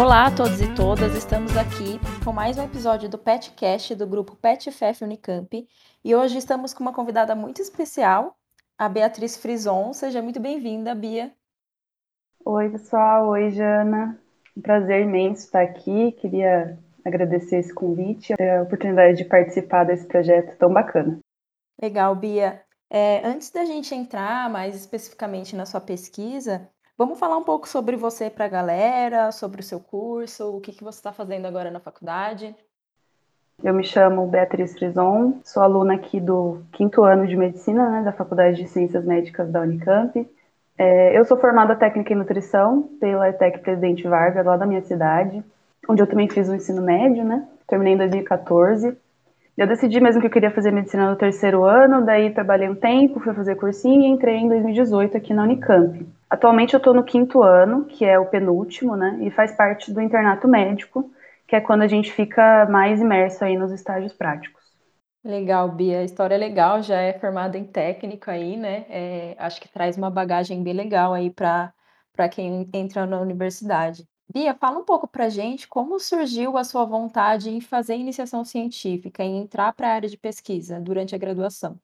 Olá a todos e todas, estamos aqui com mais um episódio do PetCast do grupo PetFF Unicamp e hoje estamos com uma convidada muito especial, a Beatriz Frison. Seja muito bem-vinda, Bia. Oi, pessoal. Oi, Jana. Um prazer imenso estar aqui. Queria agradecer esse convite, a oportunidade de participar desse projeto tão bacana. Legal, Bia. É, antes da gente entrar mais especificamente na sua pesquisa, vamos falar um pouco sobre você para a galera, sobre o seu curso, o que, que você está fazendo agora na faculdade. Eu me chamo Beatriz Frison, sou aluna aqui do quinto ano de medicina né, da Faculdade de Ciências Médicas da Unicamp. É, eu sou formada técnica em nutrição pela ETEC Presidente Vargas, lá da minha cidade, onde eu também fiz o ensino médio, né? Terminei em 2014. Eu decidi mesmo que eu queria fazer medicina no terceiro ano, daí trabalhei um tempo, fui fazer cursinho e entrei em 2018 aqui na Unicamp. Atualmente eu estou no quinto ano, que é o penúltimo, né? E faz parte do internato médico, que é quando a gente fica mais imerso aí nos estágios práticos. Legal, Bia. A história é legal, já é formada em técnico aí, né? É, acho que traz uma bagagem bem legal aí para quem entra na universidade. Bia, fala um pouco para gente como surgiu a sua vontade em fazer iniciação científica, em entrar para a área de pesquisa durante a graduação.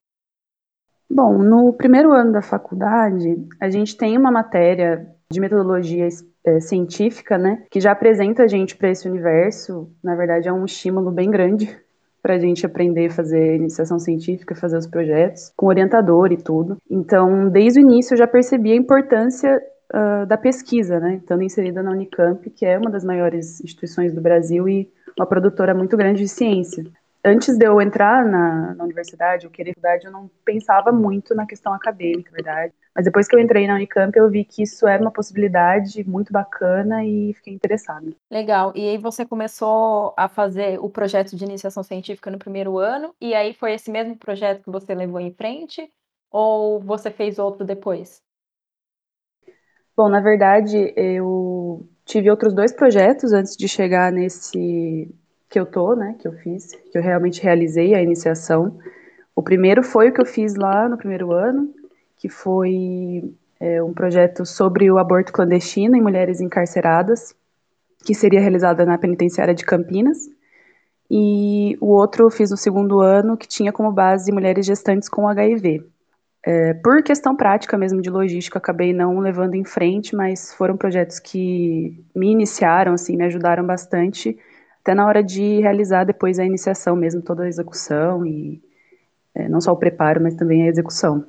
Bom, no primeiro ano da faculdade, a gente tem uma matéria de metodologia é, científica, né, que já apresenta a gente para esse universo. Na verdade, é um estímulo bem grande para a gente aprender a fazer iniciação científica, fazer os projetos, com orientador e tudo. Então, desde o início, eu já percebi a importância uh, da pesquisa, né, estando inserida na Unicamp, que é uma das maiores instituições do Brasil e uma produtora muito grande de ciência antes de eu entrar na, na universidade, eu queria faculdade, eu não pensava muito na questão acadêmica, verdade. Mas depois que eu entrei na Unicamp, eu vi que isso era uma possibilidade muito bacana e fiquei interessada. Legal. E aí você começou a fazer o projeto de iniciação científica no primeiro ano, e aí foi esse mesmo projeto que você levou em frente? Ou você fez outro depois? Bom, na verdade, eu tive outros dois projetos antes de chegar nesse que eu tô, né, que eu fiz, que eu realmente realizei a iniciação. O primeiro foi o que eu fiz lá no primeiro ano, que foi é, um projeto sobre o aborto clandestino em mulheres encarceradas, que seria realizada na penitenciária de Campinas. E o outro eu fiz no segundo ano, que tinha como base mulheres gestantes com HIV. É, por questão prática mesmo de logística, acabei não levando em frente, mas foram projetos que me iniciaram, assim, me ajudaram bastante até na hora de realizar depois a iniciação mesmo, toda a execução e é, não só o preparo, mas também a execução.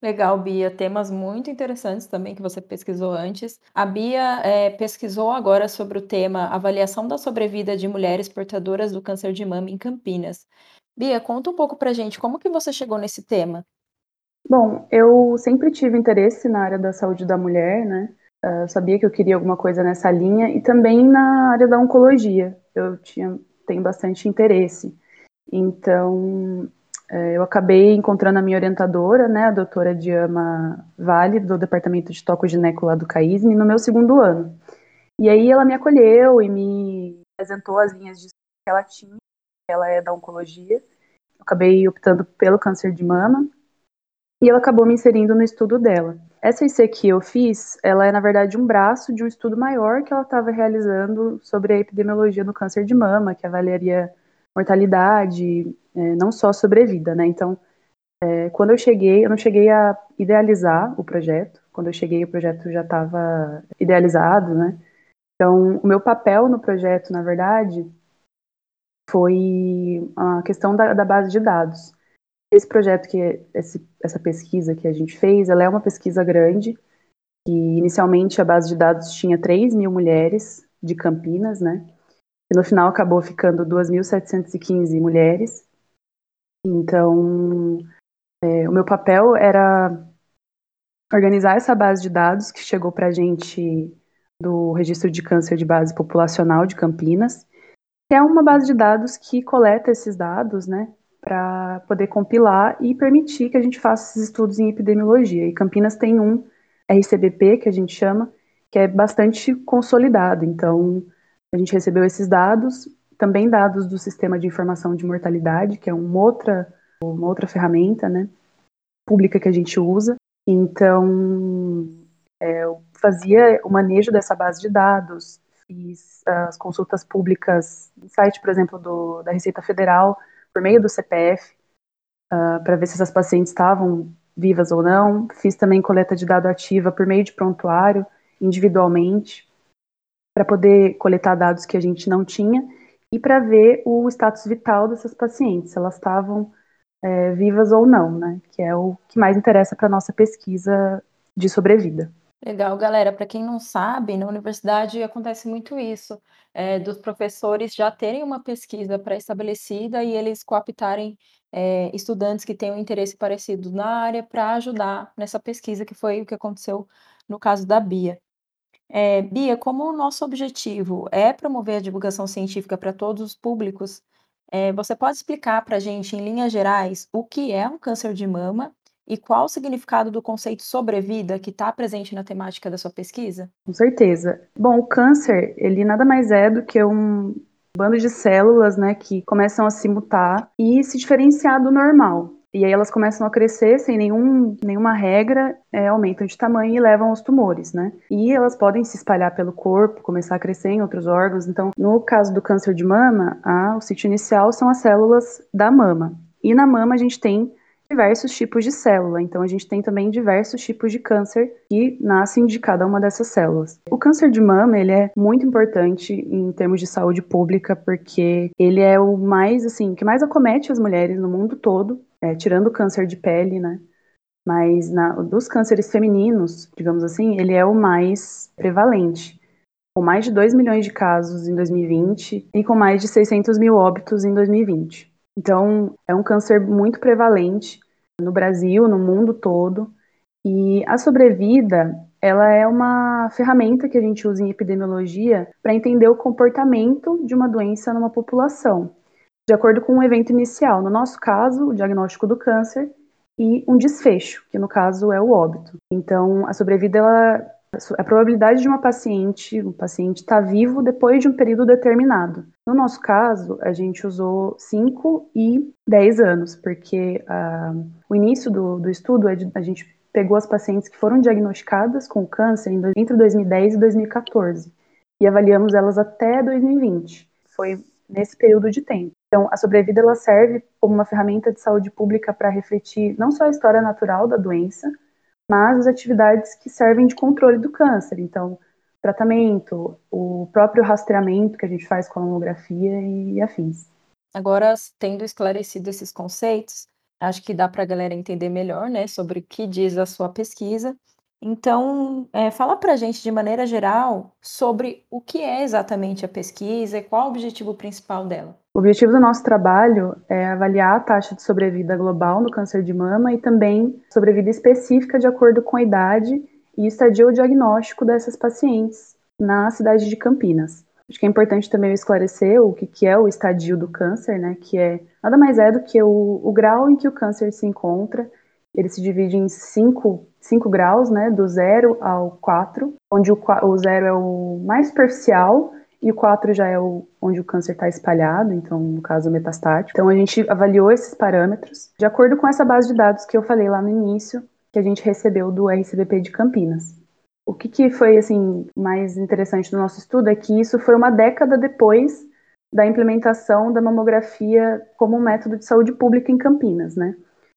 Legal, Bia. Temas muito interessantes também que você pesquisou antes. A Bia é, pesquisou agora sobre o tema Avaliação da Sobrevida de Mulheres Portadoras do Câncer de Mama em Campinas. Bia, conta um pouco pra gente como que você chegou nesse tema. Bom, eu sempre tive interesse na área da saúde da mulher, né? Uh, sabia que eu queria alguma coisa nessa linha e também na área da oncologia. Eu tinha, tenho bastante interesse. Então, é, eu acabei encontrando a minha orientadora, né, a doutora Diama Vale, do Departamento de Tocogineco lá do CAISM, no meu segundo ano. E aí ela me acolheu e me apresentou as linhas de que ela tinha, ela é da oncologia. Eu acabei optando pelo câncer de mama e ela acabou me inserindo no estudo dela. Essa IC que eu fiz, ela é na verdade um braço de um estudo maior que ela estava realizando sobre a epidemiologia do câncer de mama, que avaliaria mortalidade, é, não só sobrevida, né? Então, é, quando eu cheguei, eu não cheguei a idealizar o projeto. Quando eu cheguei, o projeto já estava idealizado, né? Então, o meu papel no projeto, na verdade, foi a questão da, da base de dados. Esse projeto, que esse, essa pesquisa que a gente fez, ela é uma pesquisa grande, que inicialmente a base de dados tinha 3 mil mulheres de Campinas, né? E no final acabou ficando 2.715 mulheres. Então, é, o meu papel era organizar essa base de dados que chegou para a gente do Registro de Câncer de Base Populacional de Campinas, que é uma base de dados que coleta esses dados, né, para poder compilar e permitir que a gente faça esses estudos em epidemiologia. E Campinas tem um RCBP, que a gente chama, que é bastante consolidado. Então, a gente recebeu esses dados, também dados do Sistema de Informação de Mortalidade, que é uma outra, uma outra ferramenta né, pública que a gente usa. Então, é, eu fazia o manejo dessa base de dados, fiz as consultas públicas no site, por exemplo, do, da Receita Federal, por meio do CPF, uh, ah, para ver se essas pacientes estavam vivas ou não. Fiz também coleta de dado ativa por meio de prontuário, individualmente, para poder coletar dados que a gente não tinha e para ver o status vital dessas pacientes, se elas estavam é, vivas ou não, né? Que é o que mais interessa para nossa pesquisa de sobrevida. Legal, galera. Para quem não sabe, na universidade acontece muito isso, é, dos professores já terem uma pesquisa pré-estabelecida e eles cooptarem é, estudantes que tenham interesse parecido na área para ajudar nessa pesquisa, que foi o que aconteceu no caso da Bia. É, Bia, como o nosso objetivo é promover a divulgação científica para todos os públicos, você pode explicar para a gente, em linhas gerais, o que é um câncer de mama e qual o significado do conceito sobrevida que está presente na temática da sua pesquisa? Com certeza. Bom, o câncer, ele nada mais é do que um bando de células, né, que começam a se mutar e se diferenciar do normal. E aí elas começam a crescer sem nenhum, nenhuma regra, é, aumentam de tamanho e levam aos tumores, né? E elas podem se espalhar pelo corpo, começar a crescer em outros órgãos. Então, no caso do câncer de mama, a, o sítio inicial são as células da mama. E na mama a gente tem diversos tipos de célula. Então, a gente tem também diversos tipos de câncer que nascem de cada uma dessas células. O câncer de mama, ele é muito importante em termos de saúde pública, porque ele é o mais, assim, que mais acomete as mulheres no mundo todo, é, tirando o câncer de pele, né? Mas na, dos cânceres femininos, digamos assim, ele é o mais prevalente com mais de 2 milhões de casos em 2020 e com mais de 600 mil óbitos em 2020. Então, é um câncer muito prevalente no Brasil, no mundo todo. E a sobrevida, ela é uma ferramenta que a gente usa em epidemiologia para entender o comportamento de uma doença numa população, de acordo com um evento inicial, no nosso caso, o diagnóstico do câncer e um desfecho, que no caso é o óbito. Então, a sobrevida ela a probabilidade de uma paciente, um paciente estar tá vivo depois de um período determinado. No nosso caso, a gente usou 5 e 10 anos, porque uh, o início do, do estudo, é a gente pegou as pacientes que foram diagnosticadas com câncer entre 2010 e 2014 e avaliamos elas até 2020. Foi nesse período de tempo. Então, a sobrevida ela serve como uma ferramenta de saúde pública para refletir não só a história natural da doença, mas as atividades que servem de controle do câncer. Então, tratamento, o próprio rastreamento que a gente faz com a mamografia e afins. Agora, tendo esclarecido esses conceitos, acho que dá para a galera entender melhor, né, sobre o que diz a sua pesquisa. Então, é, fala para a gente, de maneira geral, sobre o que é exatamente a pesquisa e qual o objetivo principal dela. O objetivo do nosso trabalho é avaliar a taxa de sobrevida global no câncer de mama e também sobrevida específica de acordo com a idade e estadio diagnóstico dessas pacientes na cidade de Campinas. Acho que é importante também esclarecer o que, que é o estadio do câncer, né? Que é nada mais é do que o, o grau em que o câncer se encontra. Ele se divide em cinco, cinco graus, né? Do zero ao quatro, onde o, o zero é o mais superficial e o 4 já é o, onde o câncer está espalhado, então, no caso, metastático. Então, a gente avaliou esses parâmetros de acordo com essa base de dados que eu falei lá no início, que a gente recebeu do RCBP de Campinas. O que, que foi, assim, mais interessante do nosso estudo é que isso foi uma década depois da implementação da mamografia como um método de saúde pública em Campinas, né?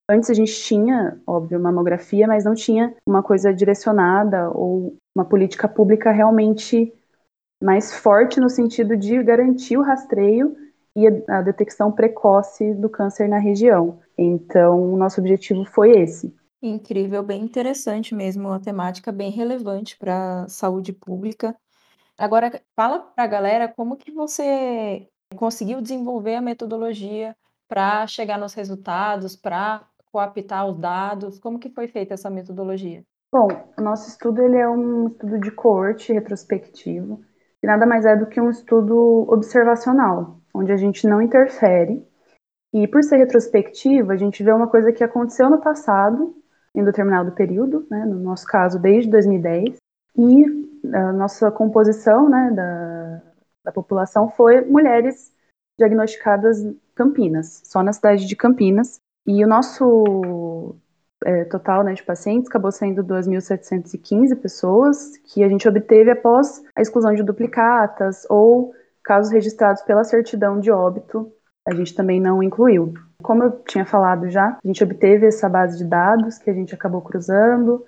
Antes a gente tinha, óbvio, mamografia, mas não tinha uma coisa direcionada ou uma política pública realmente mais forte no sentido de garantir o rastreio e a, detecção precoce do câncer na região. Então, o nosso objetivo foi esse. Incrível, bem interessante mesmo, uma temática bem relevante para a saúde pública. Agora, fala para a galera como que você conseguiu desenvolver a metodologia para chegar nos resultados, para coaptar os dados, como que foi feita essa metodologia? Bom, o nosso estudo ele é um estudo de coorte retrospectivo que nada mais é do que um estudo observacional, onde a gente não interfere. E por ser retrospectivo, a gente vê uma coisa que aconteceu no passado, em determinado período, né, no nosso caso desde 2010, e a nossa composição né, da, da população foi mulheres diagnosticadas Campinas, só na cidade de Campinas. E o nosso é, total né, de pacientes acabou sendo 2.715 pessoas que a gente obteve após a exclusão de duplicatas ou casos registrados pela certidão de óbito, a gente também não incluiu. Como eu tinha falado já, a gente obteve essa base de dados que a gente acabou cruzando,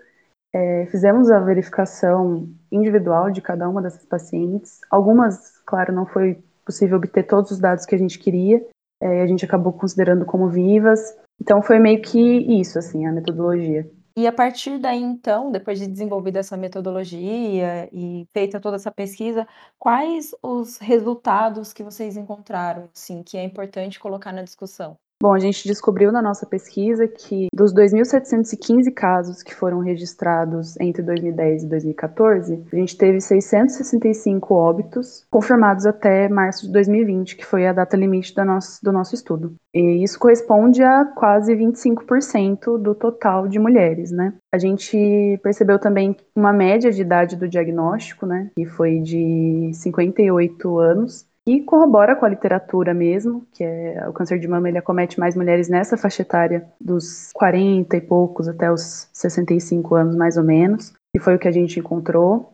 é, fizemos a verificação individual de cada uma dessas pacientes. Algumas, claro, não foi possível obter todos os dados que a gente queria, é, a gente acabou considerando como vivas. Então foi meio que isso, assim, a metodologia. E a partir daí, então, depois de desenvolvida essa metodologia e feita toda essa pesquisa, quais os resultados que vocês encontraram, assim, que é importante colocar na discussão? Bom, a gente descobriu na nossa pesquisa que dos 2.715 casos que foram registrados entre 2010 e 2014, a gente teve 665 óbitos confirmados até março de 2020, que foi a data limite do nosso, do nosso estudo. E isso corresponde a quase 25% do total de mulheres, né? A gente percebeu também uma média de idade do diagnóstico, né, que foi de 58 anos, e corrobora com a literatura mesmo, que é o câncer de mama ele acomete mais mulheres nessa faixa etária dos 40 e poucos até os 65 anos mais ou menos, e foi o que a gente encontrou.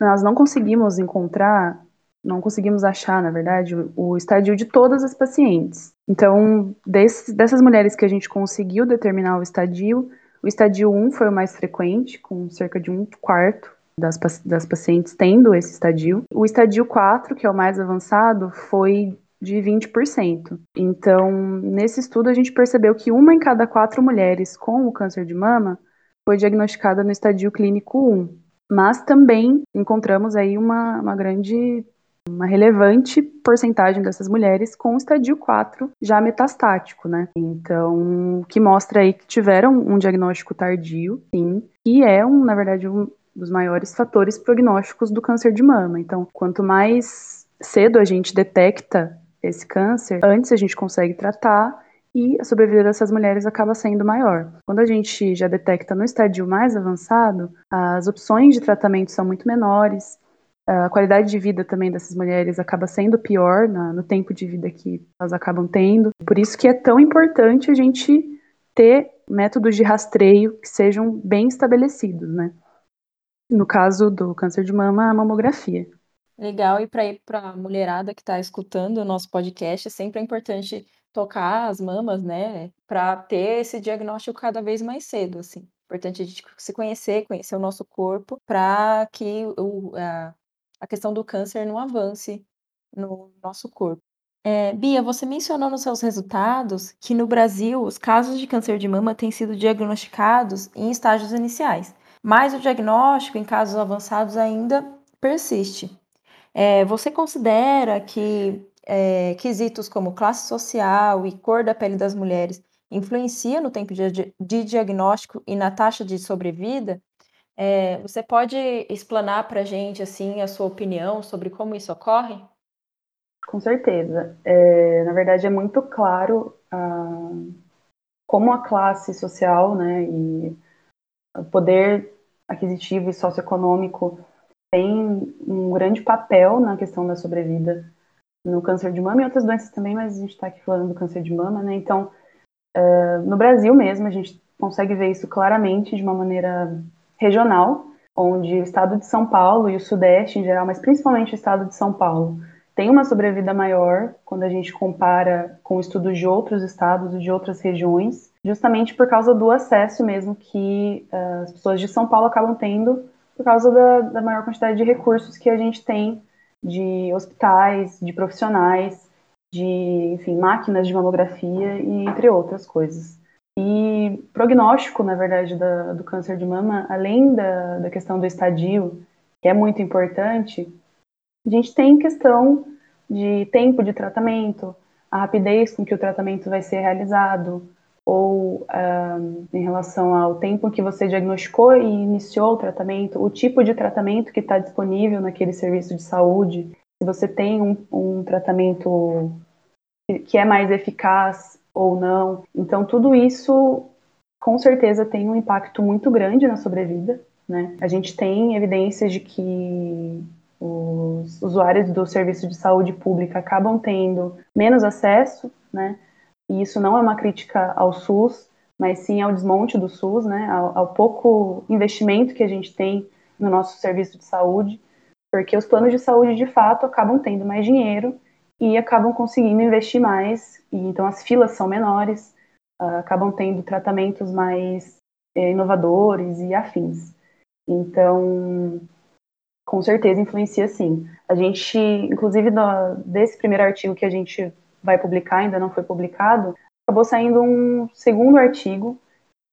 Nós não conseguimos encontrar, não conseguimos achar, na verdade, o estadio de todas as pacientes. Então, dessas mulheres que a gente conseguiu determinar o estadio, o estadio 1 foi o mais frequente, com cerca de um quarto das, das pacientes tendo esse estadio. O estadio 4, que é o mais avançado, foi de 20%. Então, nesse estudo, a gente percebeu que uma em cada quatro mulheres com o câncer de mama foi diagnosticada no estadio clínico 1. Mas também encontramos aí uma, uma grande, uma relevante porcentagem dessas mulheres com o estadio 4 já metastático, né? Então, que mostra aí que tiveram um diagnóstico tardio, sim, e é, um, na verdade, um, dos maiores fatores prognósticos do câncer de mama. Então, quanto mais cedo a gente detecta esse câncer, antes a gente consegue tratar e a sobrevida dessas mulheres acaba sendo maior. Quando a gente já detecta no estádio mais avançado, as opções de tratamento são muito menores, a qualidade de vida também dessas mulheres acaba sendo pior na, no tempo de vida que elas acabam tendo. Por isso que é tão importante a gente ter métodos de rastreio que sejam bem estabelecidos, né? No caso do câncer de mama, a mamografia. Legal, e para ir para a mulherada que está escutando o nosso podcast, sempre é importante tocar as mamas, né, para ter esse diagnóstico cada vez mais cedo, assim. Importante a gente se conhecer, conhecer o nosso corpo, para que o, a, a questão do câncer não avance no nosso corpo. É, Bia, você mencionou nos seus resultados que no Brasil os casos de câncer de mama têm sido diagnosticados em estágios iniciais mas o diagnóstico em casos avançados ainda persiste. É, você considera que é, quesitos como classe social e cor da pele das mulheres influenciam no tempo de, de diagnóstico e na taxa de sobrevida? É, você pode explanar para a gente assim a sua opinião sobre como isso ocorre? Com certeza. É, na verdade, é muito claro ah, como a classe social né, e poder aquisitivo e socioeconômico tem um grande papel na questão da sobrevida no câncer de mama e outras doenças também, mas a gente está aqui falando do câncer de mama, né? Então, uh, no Brasil mesmo, a gente consegue ver isso claramente de uma maneira regional, onde o estado de São Paulo e o Sudeste em geral, mas principalmente o estado de São Paulo, tem uma sobrevida maior quando a gente compara com estudos de outros estados e de outras regiões, justamente por causa do acesso mesmo que uh, as pessoas de São Paulo acabam tendo por causa da, da, maior quantidade de recursos que a gente tem de hospitais, de profissionais, de enfim, máquinas de mamografia e entre outras coisas. E prognóstico, na verdade, da, do câncer de mama, além da, da questão do estadio, que é muito importante, a gente tem questão de tempo de tratamento, a rapidez com que o tratamento vai ser realizado, ou em relação ao tempo que você diagnosticou e iniciou o tratamento, o tipo de tratamento que está disponível naquele serviço de saúde, se você tem um, um tratamento que é mais eficaz ou não. Então, tudo isso com certeza tem um impacto muito grande na sobrevida. Né? A gente tem evidências de que os usuários do serviço de saúde pública acabam tendo menos acesso, né? E isso não é uma crítica ao SUS, mas sim ao desmonte do SUS, né, ao, ao pouco investimento que a gente tem no nosso serviço de saúde, porque os planos de saúde de fato acabam tendo mais dinheiro e acabam conseguindo investir mais, e então as filas são menores, uh, acabam tendo tratamentos mais é, inovadores e afins. Então, com certeza influencia sim. A gente, inclusive, desse primeiro artigo que a gente vai publicar, ainda não foi publicado, acabou saindo um segundo artigo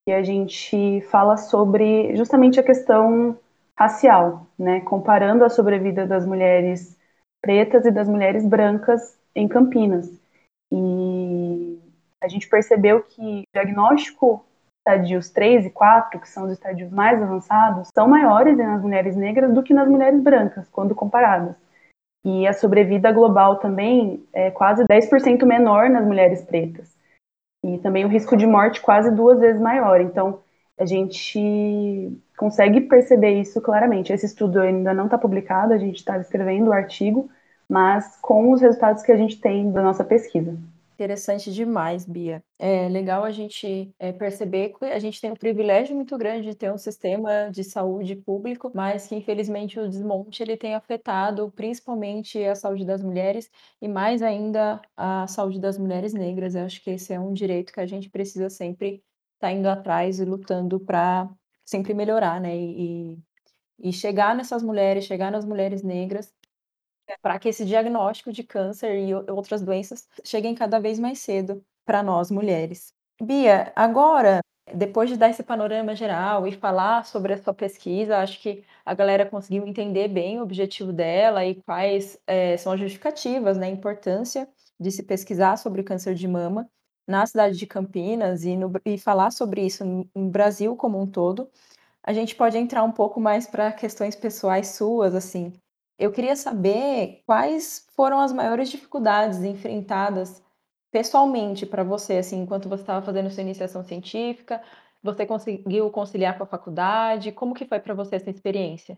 que a gente fala sobre justamente a questão racial, né, comparando a sobrevida das mulheres pretas e das mulheres brancas em Campinas. E a gente percebeu que o diagnóstico estadios 3 e 4, que são os estadios mais avançados, são maiores nas mulheres negras do que nas mulheres brancas, quando comparadas. E a sobrevida global também é quase 10% menor nas mulheres pretas. E também o risco de morte quase duas vezes maior. Então, a gente consegue perceber isso claramente. Esse estudo ainda não está publicado, a gente está escrevendo o artigo, mas com os resultados que a gente tem da nossa pesquisa. Interessante demais, Bia. É legal a gente é, perceber que a gente tem um privilégio muito grande de ter um sistema de saúde público, mas que infelizmente o desmonte ele tem afetado principalmente a saúde das mulheres e mais ainda a saúde das mulheres negras. Eu acho que esse é um direito que a gente precisa sempre estar tá indo atrás e lutando para sempre melhorar, né? E, e chegar nessas mulheres, chegar nas mulheres negras para que esse diagnóstico de câncer e outras doenças cheguem cada vez mais cedo para nós mulheres. Bia, agora, depois de dar esse panorama geral e falar sobre a sua pesquisa, acho que a galera conseguiu entender bem o objetivo dela e quais é, são as justificativas, né, a importância de se pesquisar sobre o câncer de mama na cidade de Campinas e, no, e falar sobre isso no, Brasil como um todo. A gente pode entrar um pouco mais para questões pessoais suas, assim. Eu queria saber quais foram as maiores dificuldades enfrentadas pessoalmente para você, assim, enquanto você estava fazendo sua iniciação científica, você conseguiu conciliar com a faculdade? Como que foi para você essa experiência?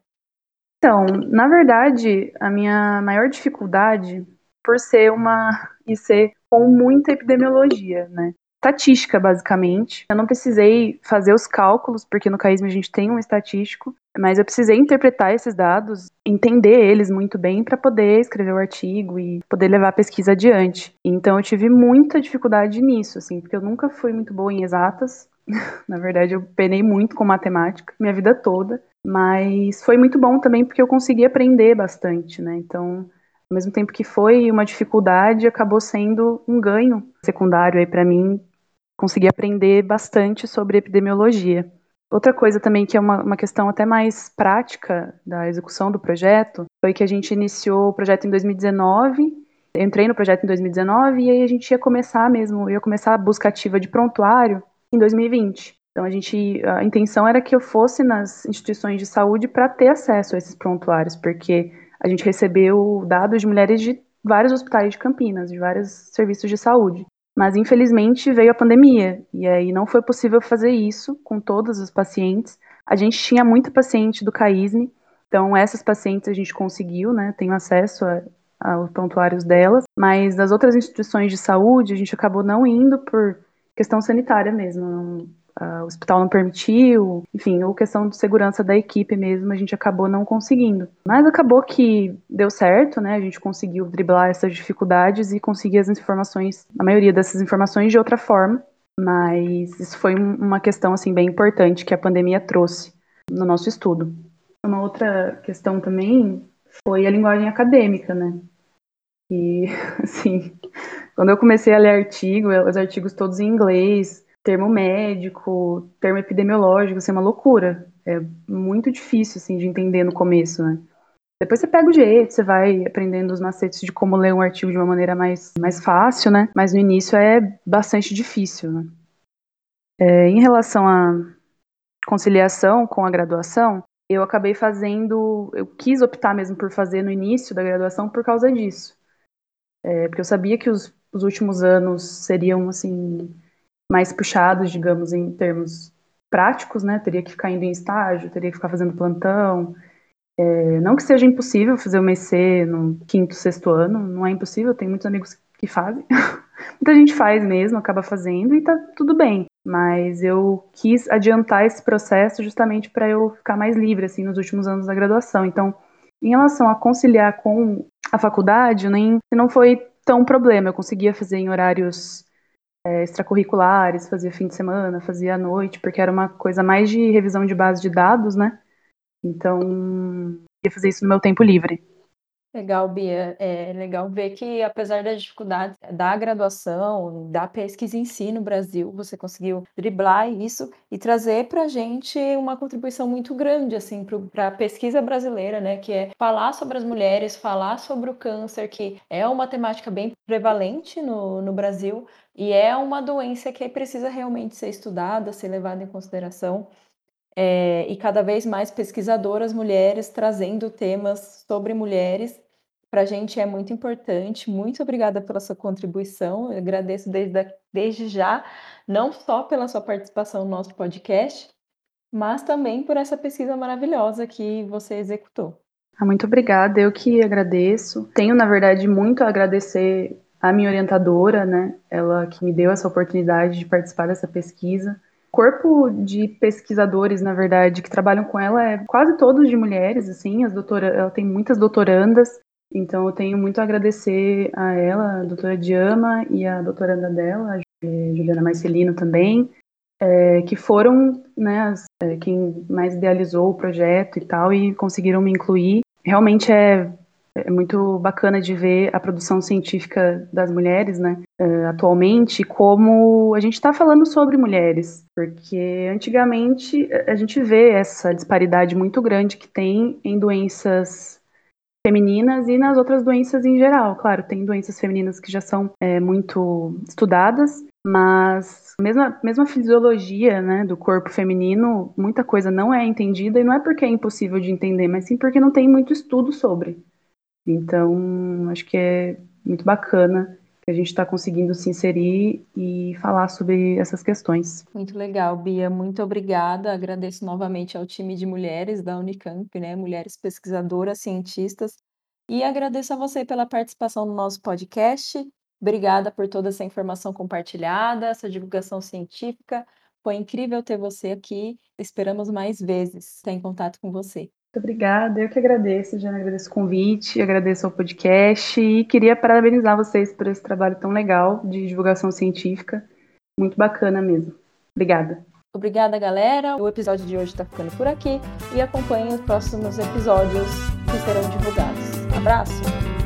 Então, na verdade, a minha maior dificuldade, por ser uma IC com muita epidemiologia, né? Estatística, basicamente. Eu não precisei fazer os cálculos, porque no CAISM a gente tem um estatístico, mas eu precisei interpretar esses dados, entender eles muito bem para poder escrever o artigo e poder levar a pesquisa adiante. Então eu tive muita dificuldade nisso, assim, porque eu nunca fui muito boa em exatas. Na verdade, eu penei muito com matemática minha vida toda, mas foi muito bom também porque eu consegui aprender bastante, né? Então, ao mesmo tempo que foi uma dificuldade, acabou sendo um ganho secundário aí para mim conseguir aprender bastante sobre epidemiologia. Outra coisa também que é uma, uma, questão até mais prática da execução do projeto foi que a gente iniciou o projeto em 2019. Eu entrei no projeto em 2019 e aí a gente ia começar mesmo, ia começar a busca ativa de prontuário em 2020. Então a gente, a intenção era que eu fosse nas instituições de saúde para ter acesso a esses prontuários, porque a gente recebeu dados de mulheres de vários hospitais de Campinas, de vários serviços de saúde. Mas infelizmente veio a pandemia e aí não foi possível fazer isso com todos os pacientes. A gente tinha muita paciente do CAISME, então essas pacientes a gente conseguiu, né? Tenho acesso a, aos prontuários delas, mas das outras instituições de saúde a gente acabou não indo por questão sanitária mesmo. Não, uh, o hospital não permitiu, enfim, ou questão de segurança da equipe mesmo, a gente acabou não conseguindo. Mas acabou que deu certo, né? A gente conseguiu driblar essas dificuldades e conseguir as informações, a maioria dessas informações de outra forma. Mas isso foi uma questão assim bem importante que a pandemia trouxe no nosso estudo. Uma outra questão também foi a linguagem acadêmica, né? E, assim, quando eu comecei a ler artigo, os artigos todos em inglês, termo médico, termo epidemiológico, assim, é uma loucura. É muito difícil, assim, de entender no começo, né? Depois você pega o jeito, você vai aprendendo os macetes de como ler um artigo de uma maneira mais, mais fácil, né? Mas no início é bastante difícil, né? É, em relação à conciliação com a graduação, eu acabei fazendo, eu quis optar mesmo por fazer no início da graduação por causa disso. É, porque eu sabia que os, os últimos anos seriam, assim, mais puxados, digamos, em termos práticos, né? Teria que ficar indo em estágio, teria que ficar fazendo plantão. É, não que seja impossível fazer uma EC no quinto, sexto ano, não é impossível, tem muitos amigos que fazem. Muita gente faz mesmo, acaba fazendo e tá tudo bem. mas eu quis adiantar esse processo justamente para eu ficar mais livre assim nos últimos anos da graduação. Então, em relação a conciliar com a faculdade, nem não foi tão problema. Eu conseguia fazer em horários é, extracurriculares, fazia fim de semana, fazia à noite, porque era uma coisa mais de revisão de base de dados, né? Então, ia fazer isso no meu tempo livre. Legal, Bia. É legal ver que, apesar das dificuldades da graduação, da pesquisa em si no Brasil, você conseguiu driblar isso e trazer para a gente uma contribuição muito grande, assim, para a pesquisa brasileira, né? Que é falar sobre as mulheres, falar sobre o câncer, que é uma temática bem prevalente no, no Brasil e é uma doença que precisa realmente ser estudada, ser levada em consideração. É, e cada vez mais pesquisadoras mulheres trazendo temas sobre mulheres. Para a gente é muito importante. Muito obrigada pela sua contribuição. Eu agradeço desde, desde já, não só pela sua participação no nosso podcast, mas também por essa pesquisa maravilhosa que você executou. Ah, muito obrigada, eu que agradeço. Tenho, na verdade, muito a agradecer à minha orientadora, né? Ela que me deu essa oportunidade de participar dessa pesquisa corpo de pesquisadores, na verdade, que trabalham com ela é quase todos de mulheres, assim, as doutoras, ela tem muitas doutorandas, então eu tenho muito a agradecer a ela, a doutora Diama e a doutoranda a Juliana Marcelino também, é, que foram né, as, é, quem mais idealizou o projeto e tal, e conseguiram me incluir. Realmente é é muito bacana de ver a produção científica das mulheres, né, uh, atualmente, como a gente está falando sobre mulheres, porque antigamente a gente vê essa disparidade muito grande que tem em doenças femininas e nas outras doenças em geral. Claro, tem doenças femininas que já são é, muito estudadas, mas mesma mesma fisiologia né, do corpo feminino, muita coisa não é entendida e não é porque é impossível de entender, mas sim porque não tem muito estudo sobre. Então, acho que é muito bacana que a gente está conseguindo se inserir e falar sobre essas questões. Muito legal, Bia. Muito obrigada. Agradeço novamente ao time de mulheres da Unicamp, né? Mulheres pesquisadoras, cientistas. E agradeço a você pela participação no nosso podcast. Obrigada por toda essa informação compartilhada, essa divulgação científica. Foi incrível ter você aqui. Esperamos mais vezes estar em contato com você. Obrigada, eu que agradeço, já agradeço o convite, agradeço ao podcast e queria parabenizar vocês por esse trabalho tão legal de divulgação científica. Muito bacana mesmo. Obrigada. Obrigada, galera. O episódio de hoje está ficando por aqui e acompanhe os próximos episódios que serão divulgados. Abraço!